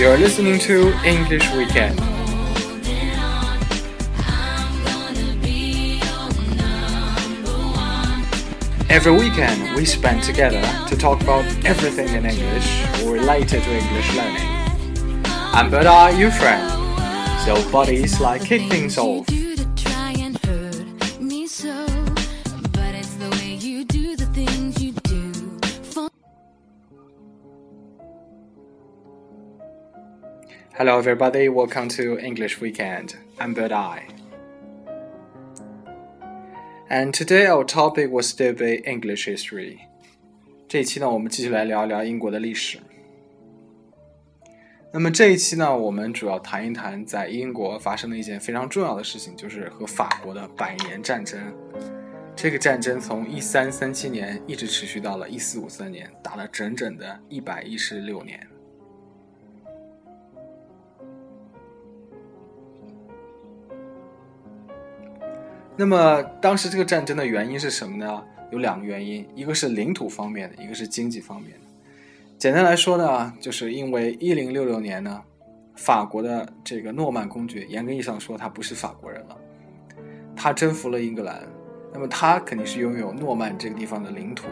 You're listening to English Weekend. Every weekend, we spend together to talk about everything in English or related to English learning. I'm Bernard, your friend. So, buddies, like kick things off. Hello, everybody. Welcome to English Weekend. I'm Bird Eye. And today our topic will still be English history. 这一期呢，我们继续来聊一聊英国的历史。那么这一期呢，我们主要谈一谈在英国发生的一件非常重要的事情，就是和法国的百年战争。这个战争从一三三七年一直持续到了一四五三年，打了整整的一百一十六年。那么当时这个战争的原因是什么呢？有两个原因，一个是领土方面的，一个是经济方面的。简单来说呢，就是因为一零六六年呢，法国的这个诺曼公爵，严格意义上说他不是法国人了，他征服了英格兰，那么他肯定是拥有诺曼这个地方的领土，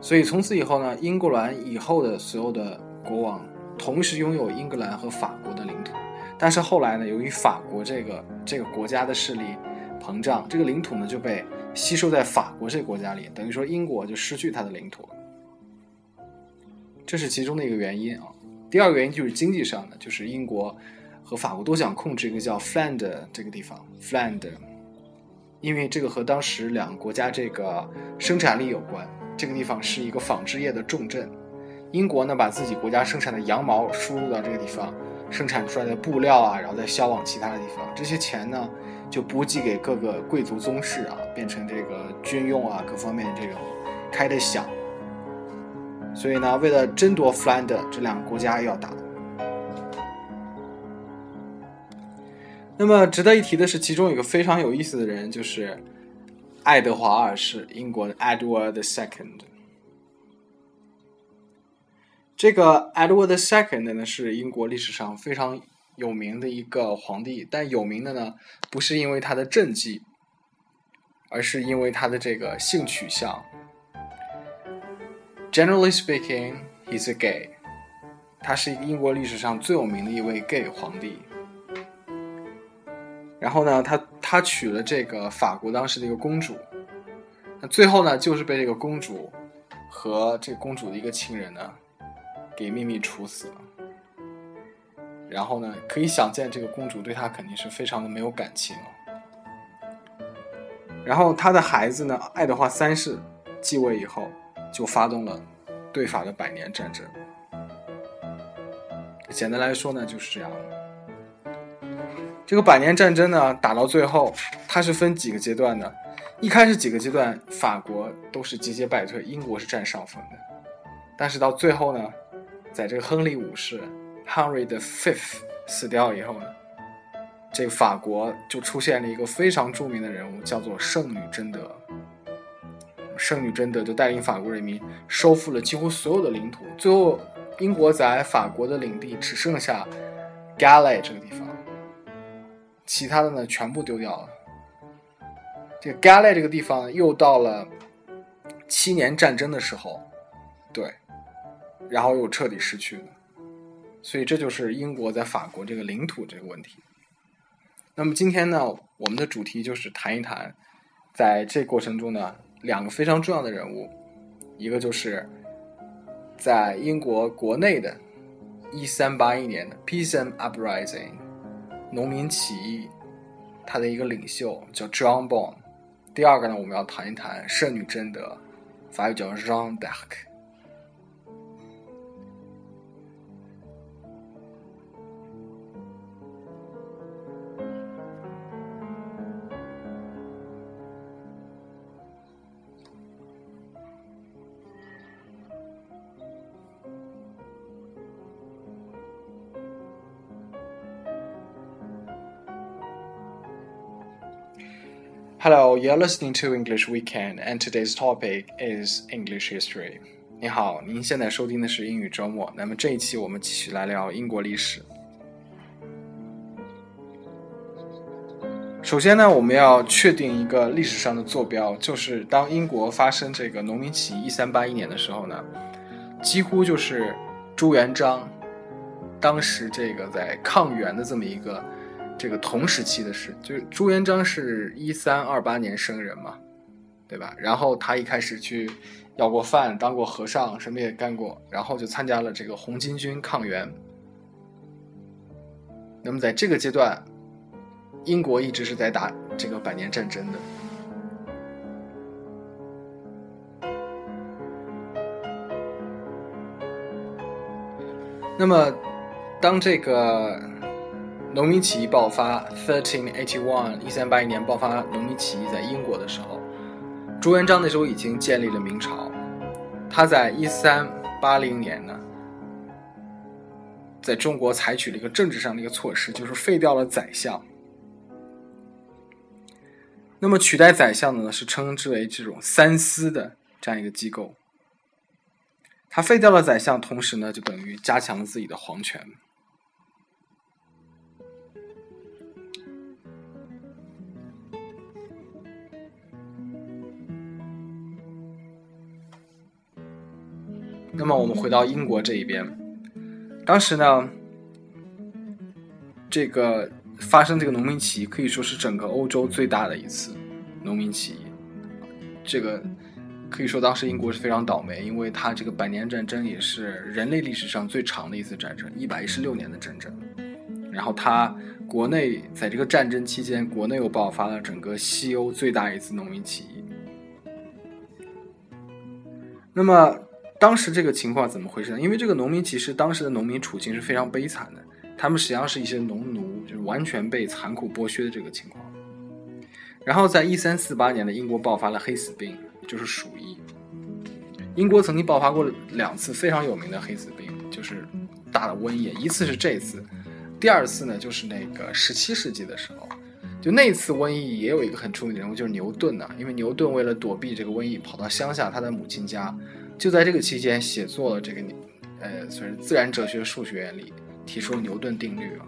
所以从此以后呢，英格兰以后的所有的国王同时拥有英格兰和法国的领土。但是后来呢，由于法国这个这个国家的势力膨胀，这个领土呢就被吸收在法国这个国家里，等于说英国就失去它的领土了。这是其中的一个原因啊。第二个原因就是经济上的，就是英国和法国都想控制一个叫 Fland 这个地方，Fland，因为这个和当时两个国家这个生产力有关。这个地方是一个纺织业的重镇，英国呢把自己国家生产的羊毛输入到这个地方，生产出来的布料啊，然后再销往其他的地方，这些钱呢就补给给各个贵族宗室啊，变成这个军用啊各方面这种开的饷。所以呢，为了争夺弗兰德，这两个国家要打。那么值得一提的是，其中有一个非常有意思的人，就是爱德华二世，英国的 Edward the Second。这个 Edward the Second 呢，是英国历史上非常有名的一个皇帝，但有名的呢，不是因为他的政绩，而是因为他的这个性取向。Generally speaking, he's a gay。他是英国历史上最有名的一位 gay 皇帝。然后呢，他他娶了这个法国当时的一个公主，那最后呢，就是被这个公主和这公主的一个情人呢，给秘密处死了。然后呢，可以想见这个公主对他肯定是非常的没有感情了。然后他的孩子呢，爱德华三世继位以后。就发动了对法的百年战争。简单来说呢，就是这样。这个百年战争呢，打到最后，它是分几个阶段的。一开始几个阶段，法国都是节节败退，英国是占上风的。但是到最后呢，在这个亨利五世 （Henry the Fifth） 死掉以后呢，这个法国就出现了一个非常著名的人物，叫做圣女贞德。圣女贞德就带领法国人民收复了几乎所有的领土，最后英国在法国的领地只剩下 Galay 这个地方，其他的呢全部丢掉了。这个 Galay 这个地方又到了七年战争的时候，对，然后又彻底失去了，所以这就是英国在法国这个领土这个问题。那么今天呢，我们的主题就是谈一谈，在这过程中呢。两个非常重要的人物，一个就是在英国国内的1381年的 p e a s a n Uprising 农民起义，他的一个领袖叫 John Bon。第二个呢，我们要谈一谈圣女贞德，法语叫 Jeanne d'Arc。Hello, you're listening to English Weekend, and today's topic is English history. 你好，您现在收听的是英语周末。那么这一期我们继续来聊英国历史。首先呢，我们要确定一个历史上的坐标，就是当英国发生这个农民起义一三八一年的时候呢，几乎就是朱元璋当时这个在抗元的这么一个这个同时期的事。就是朱元璋是一三二八年生人嘛，对吧？然后他一开始去要过饭，当过和尚，什么也干过，然后就参加了这个红巾军抗元。那么在这个阶段。英国一直是在打这个百年战争的。那么，当这个农民起义爆发 （thirteen eighty one，一三八一年爆发农民起义在英国的时候），朱元璋那时候已经建立了明朝。他在一三八零年呢，在中国采取了一个政治上的一个措施，就是废掉了宰相。那么取代宰相的呢，是称之为这种三司的这样一个机构。他废掉了宰相，同时呢，就等于加强了自己的皇权。那么我们回到英国这一边，当时呢，这个。发生这个农民起义可以说是整个欧洲最大的一次农民起义，这个可以说当时英国是非常倒霉，因为它这个百年战争也是人类历史上最长的一次战争，一百一十六年的战争。然后它国内在这个战争期间，国内又爆发了整个西欧最大一次农民起义。那么当时这个情况怎么回事呢？因为这个农民其实当时的农民处境是非常悲惨的。他们实际上是一些农奴，就是完全被残酷剥削的这个情况。然后在一三四八年的英国爆发了黑死病，就是鼠疫。英国曾经爆发过两次非常有名的黑死病，就是大的瘟疫。一次是这次，第二次呢就是那个十七世纪的时候，就那次瘟疫也有一个很出名的人物，就是牛顿呐。因为牛顿为了躲避这个瘟疫，跑到乡下他的母亲家，就在这个期间写作了这个，呃，算是自然哲学数学原理。提出牛顿定律啊。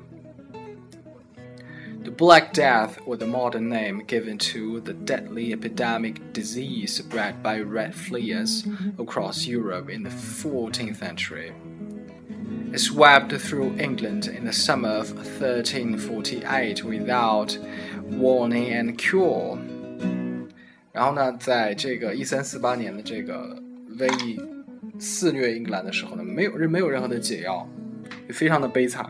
The Black Death, or the modern name given to the deadly epidemic disease spread by red fleas across Europe in the 14th century, it swept through England in the summer of 1348 without warning and cure. 然后呢，在这个一三四八年的这个 瘟疫肆虐英格兰的时候呢，没有人没有任何的解药。也非常的悲惨，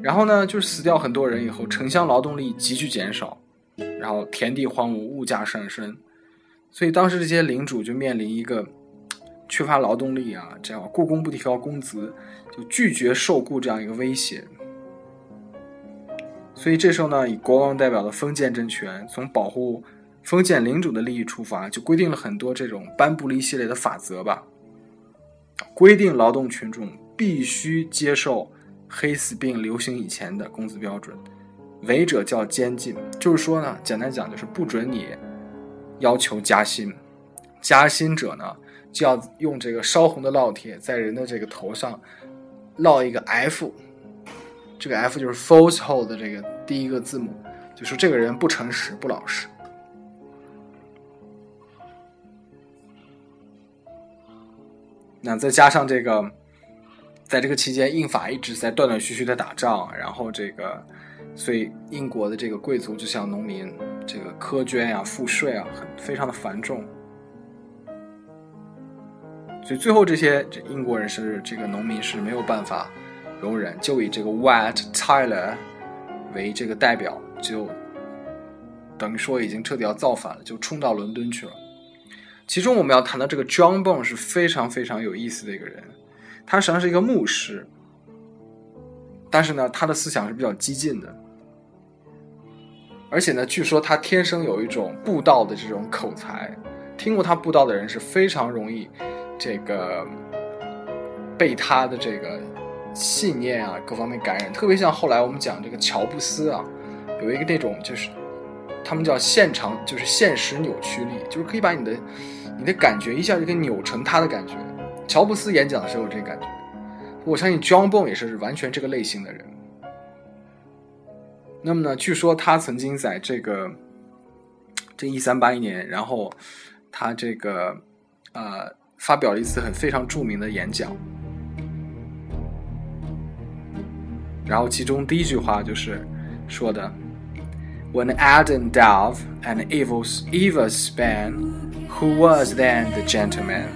然后呢，就是死掉很多人以后，城乡劳动力急剧减少，然后田地荒芜，物价上升，所以当时这些领主就面临一个缺乏劳动力啊，这样雇工不提高工资，就拒绝受雇这样一个威胁。所以这时候呢，以国王代表的封建政权，从保护封建领主的利益出发，就规定了很多这种颁布了一系列的法则吧，规定劳动群众。必须接受黑死病流行以前的工资标准，违者叫监禁。就是说呢，简单讲就是不准你要求加薪，加薪者呢就要用这个烧红的烙铁在人的这个头上烙一个 F，这个 F 就是 falsehood 的这个第一个字母，就说这个人不诚实、不老实。那再加上这个。在这个期间，英法一直在断断续续的打仗，然后这个，所以英国的这个贵族就向农民这个苛捐呀、赋税啊，很非常的繁重。所以最后这些这英国人是这个农民是没有办法容忍，就以这个 White Tyler 为这个代表，就等于说已经彻底要造反了，就冲到伦敦去了。其中我们要谈到这个 John Bone 是非常非常有意思的一个人。他实际上是一个牧师，但是呢，他的思想是比较激进的，而且呢，据说他天生有一种布道的这种口才，听过他布道的人是非常容易这个被他的这个信念啊各方面感染，特别像后来我们讲这个乔布斯啊，有一个那种就是他们叫现场，就是现实扭曲力，就是可以把你的你的感觉一下就给扭成他的感觉。乔布斯演讲的时候有这感觉，我相信 John Bone 也是完全这个类型的人。那么呢，据说他曾经在这个这一三八一年，然后他这个呃发表了一次很非常著名的演讲，然后其中第一句话就是说的 ：“When Adam delved an evil evil span, who was then the gentleman？”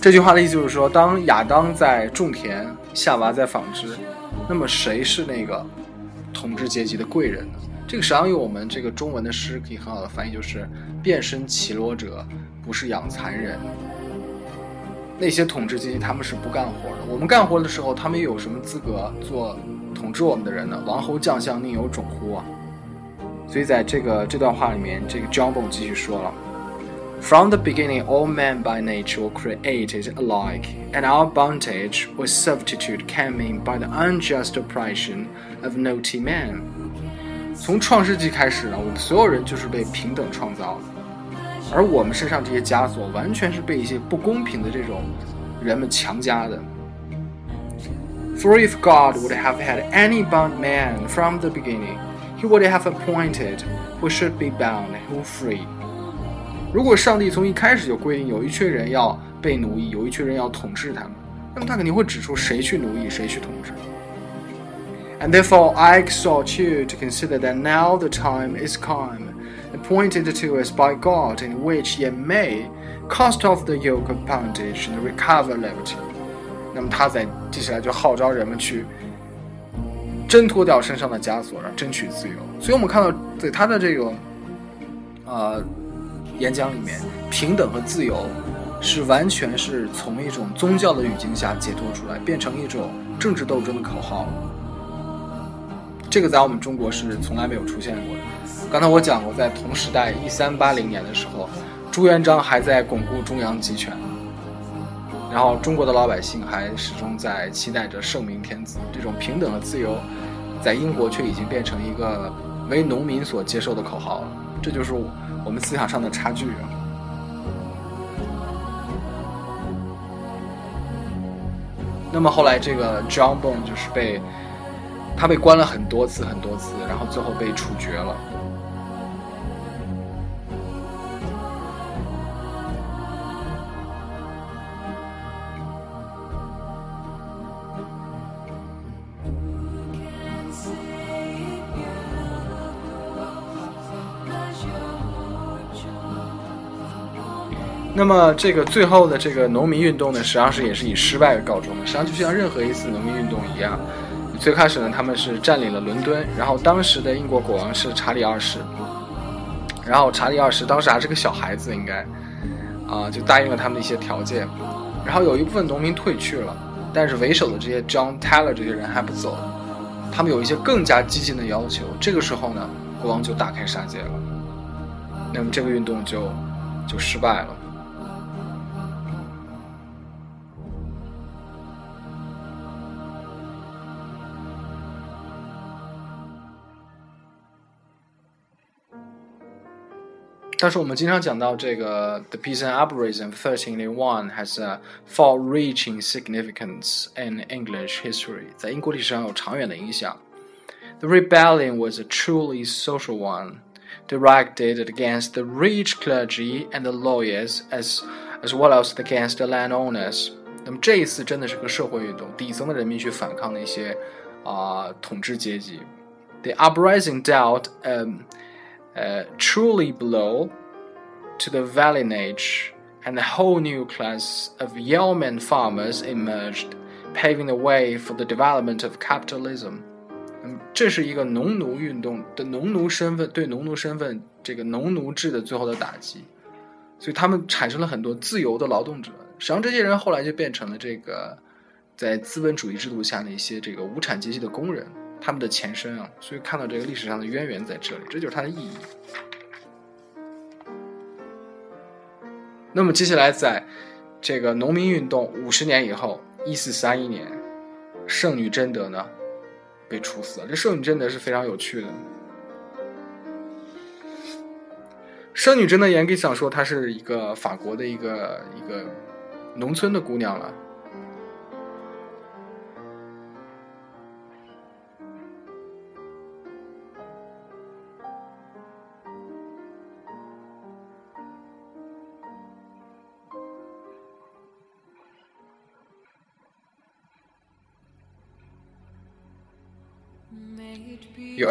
这句话的意思就是说，当亚当在种田，夏娃在纺织，那么谁是那个统治阶级的贵人呢？ 这个实际上用我们这个中文的诗可以很好的翻译，就是“变身绮罗者，不是养蚕人”。那些统治阶级他们是不干活的，我们干活的时候，他们又有什么资格做统治我们的人呢？王侯将相宁有种乎啊！所以在这个这段话里面，这个 j o h n b o n 继续说了。From the beginning, all men by nature were created alike, and our bondage or servitude came in by the unjust oppression of naughty men. 从创世纪开始呢，我们所有人就是被平等创造的，而我们身上这些枷锁，完全是被一些不公平的这种人们强加的。For if God would have had any bound man from the beginning, he would have appointed who should be bound, who free. 如果上帝从一开始就规定有一群人要被奴役，有一群人要统治他们，那么他肯定会指出谁去奴役，谁去统治。And therefore I exhort you to consider that now the time is come, appointed to us by God, in which ye may cast off the yoke of bondage and recover liberty。那么他在接下来就号召人们去挣脱掉身上的枷锁，然后争取自由。所以我们看到，在他的这个，呃。演讲里面，平等和自由是完全是从一种宗教的语境下解脱出来，变成一种政治斗争的口号。 这个在我们中国是从来没有出现过的。刚才我讲过，在同时代一三八零年的时候，朱元璋还在巩固中央集权，然后中国的老百姓还始终在期待着圣明天子。这种平等和自由，在英国却已经变成一个为农民所接受的口号了。这就是。我们思想上的差距。那么后来，这个 John Bone 就是被他被关了很多次很多次，然后最后被处决了。那么这个最后的这个农民运动呢，实际上是也是以失败告终的。实际上就像任何一次农民运动一样，最开始呢他们是占领了伦敦，然后当时的英国国王是查理二世，然后查理二世当时还是个小孩子，应该啊就答应了他们的一些条件，然后有一部分农民退去了，但是为首的这些 John Taylor 这些人还不走，他们有一些更加激进的要求。这个时候呢，国王就大开杀戒了，那么这个运动就就失败了。但是我们经常讲到这个，the peace and uprising of 1381 has a far-reaching significance in English history，在英国历史上有长远的影响。The rebellion was a truly social one, directed against the rich clergy and the lawyers, as as well as against the landowners。那么这一次真的是个社会运动，底层的人民去反抗那些啊、呃、统治阶级。The uprising dealt um uh, truly blow to the village, and a whole new class of yeoman farmers emerged, paving the way for the development of capitalism. 嗯，这是一个农奴运动的农奴身份对农奴身份这个农奴制的最后的打击，所以他们产生了很多自由的劳动者。实际上，这些人后来就变成了这个在资本主义制度下的一些这个无产阶级的工人。 他们的前身啊，所以看到这个历史上的渊源在这里，这就是它的意义。那么接下来在这个农民运动五十年以后，一四三一年，圣女贞德呢被处死了。这圣女贞德是非常有趣的。圣女贞德严格想说，她是一个法国的一个一个农村的姑娘了。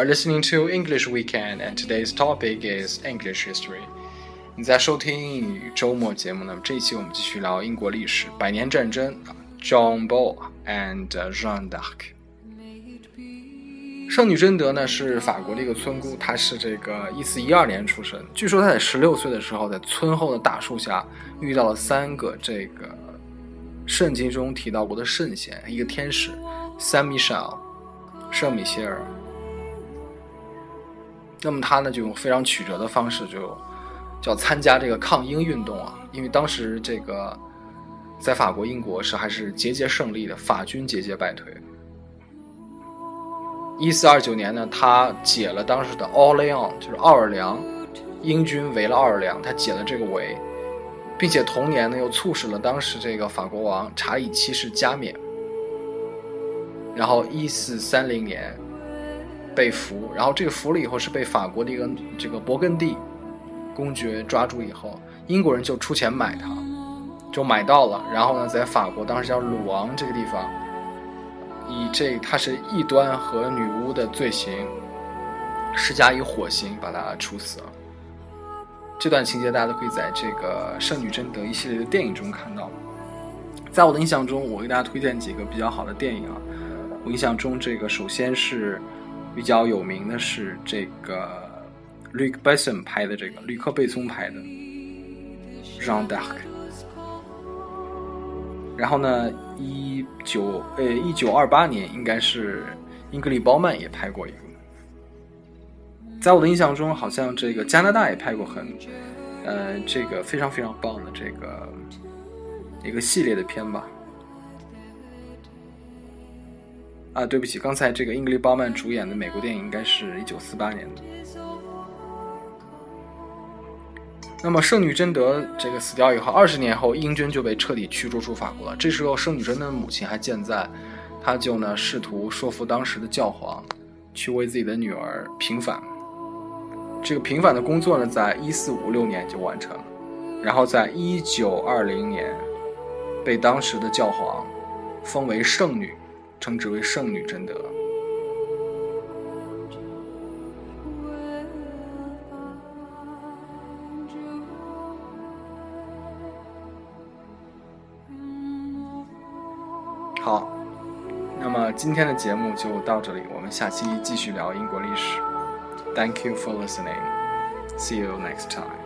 Are listening to English Weekend, and today's topic is English history. 你在收听英语周末节目呢？这一期我们继续聊英国历史，百年战争，John Bull and Jeanne d'Arc。圣女贞德呢是法国的一个村姑，她是这个一四一二年出生。据说她在十六岁的时候，在村后的大树下遇到了三个这个圣经中提到过的圣贤，一个天使 Saint Michel，圣米歇尔。那么他呢，就用非常曲折的方式，就叫参加这个抗英运动啊。因为当时这个在法国、英国是还是节节胜利的，法军节节败退。一四二九年呢，他解了当时的奥雷昂，就是奥尔良，英军围了奥尔良，他解了这个围，并且同年呢，又促使了当时这个法国王查理七世加冕。然后一四三零年。被俘，然后这个俘了以后是被法国的一个这个勃艮第公爵抓住以后，英国人就出钱买他，就买到了，然后呢，在法国当时叫鲁昂这个地方，以这他是异端和女巫的罪行，施加以火刑把他处死了。这段情节大家都可以在这个《圣女贞德》一系列的电影中看到。在我的印象中，我给大家推荐几个比较好的电影啊，我印象中这个首先是。比较有名的是这个 Luc Besson 拍的这个吕克贝松拍的《Jean d'Arc》，然后呢，一九呃一九二八年应该是英格丽褒曼也拍过一个，在我的印象中，好像这个加拿大也拍过很呃这个非常非常棒的这个一个系列的片吧。啊，对不起，刚才这个英格丽褒曼主演的美国电影应该是一九四八年的。那么圣女贞德这个死掉以后，二十年后英军就被彻底驱逐出法国了。这时候圣女贞德的母亲还健在，她就呢试图说服当时的教皇，去为自己的女儿平反。这个平反的工作呢，在一四五六年就完成了，然后在一九二零年，被当时的教皇封为圣女。称之为圣女贞德。好，那么今天的节目就到这里，我们下期继续聊英国历史。Thank you for listening. See you next time.